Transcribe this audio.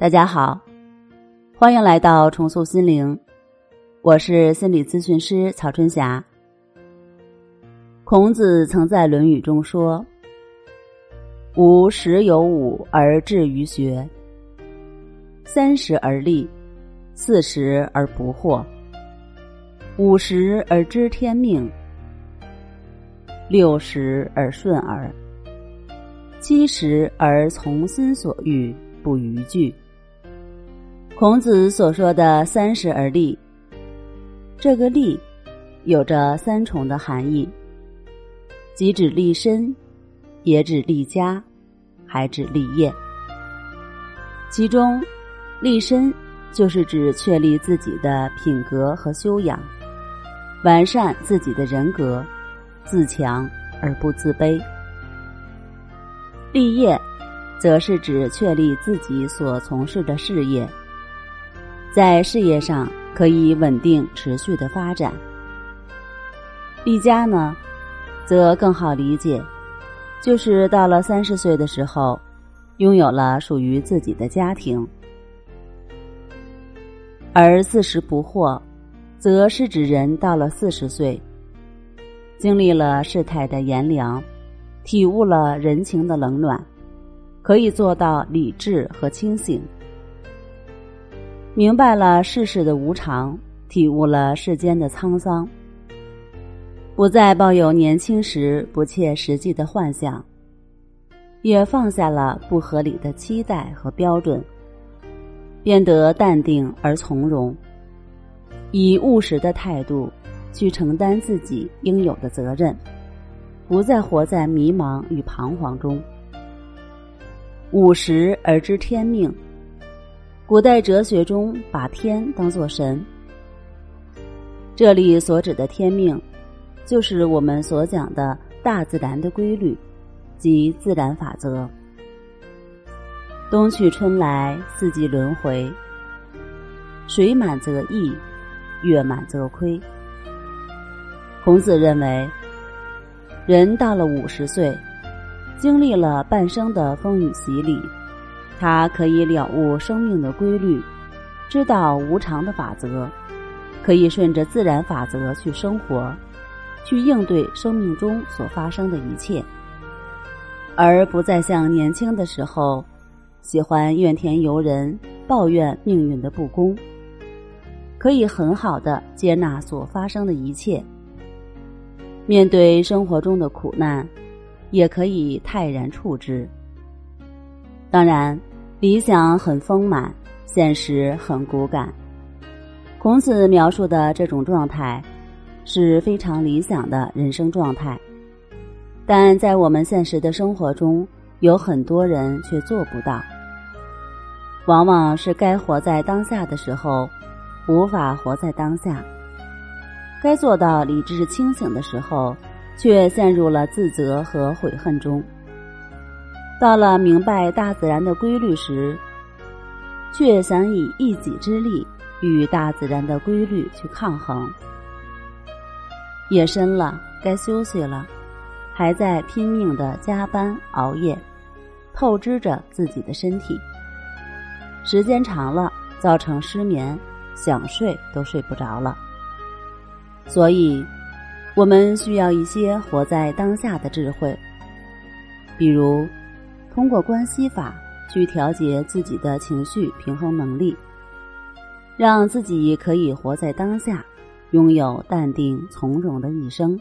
大家好，欢迎来到重塑心灵，我是心理咨询师曹春霞。孔子曾在《论语》中说：“吾十有五而志于学，三十而立，四十而不惑，五十而知天命，六十而顺耳，七十而从心所欲，不逾矩。”孔子所说的“三十而立”，这个“立”有着三重的含义，即指立身，也指立家，还指立业。其中，立身就是指确立自己的品格和修养，完善自己的人格，自强而不自卑；立业，则是指确立自己所从事的事业。在事业上可以稳定持续的发展。立家呢，则更好理解，就是到了三十岁的时候，拥有了属于自己的家庭；而四十不惑，则是指人到了四十岁，经历了世态的炎凉，体悟了人情的冷暖，可以做到理智和清醒。明白了世事的无常，体悟了世间的沧桑，不再抱有年轻时不切实际的幻想，也放下了不合理的期待和标准，变得淡定而从容，以务实的态度去承担自己应有的责任，不再活在迷茫与彷徨中。五十而知天命。古代哲学中把天当作神，这里所指的天命，就是我们所讲的大自然的规律及自然法则。冬去春来，四季轮回，水满则溢，月满则亏。孔子认为，人到了五十岁，经历了半生的风雨洗礼。他可以了悟生命的规律，知道无常的法则，可以顺着自然法则去生活，去应对生命中所发生的一切，而不再像年轻的时候，喜欢怨天尤人、抱怨命运的不公。可以很好的接纳所发生的一切，面对生活中的苦难，也可以泰然处之。当然。理想很丰满，现实很骨感。孔子描述的这种状态是非常理想的人生状态，但在我们现实的生活中，有很多人却做不到。往往是该活在当下的时候，无法活在当下；该做到理智清醒的时候，却陷入了自责和悔恨中。到了明白大自然的规律时，却想以一己之力与大自然的规律去抗衡。夜深了，该休息了，还在拼命的加班熬夜，透支着自己的身体。时间长了，造成失眠，想睡都睡不着了。所以，我们需要一些活在当下的智慧，比如。通过关系法去调节自己的情绪平衡能力，让自己可以活在当下，拥有淡定从容的一生。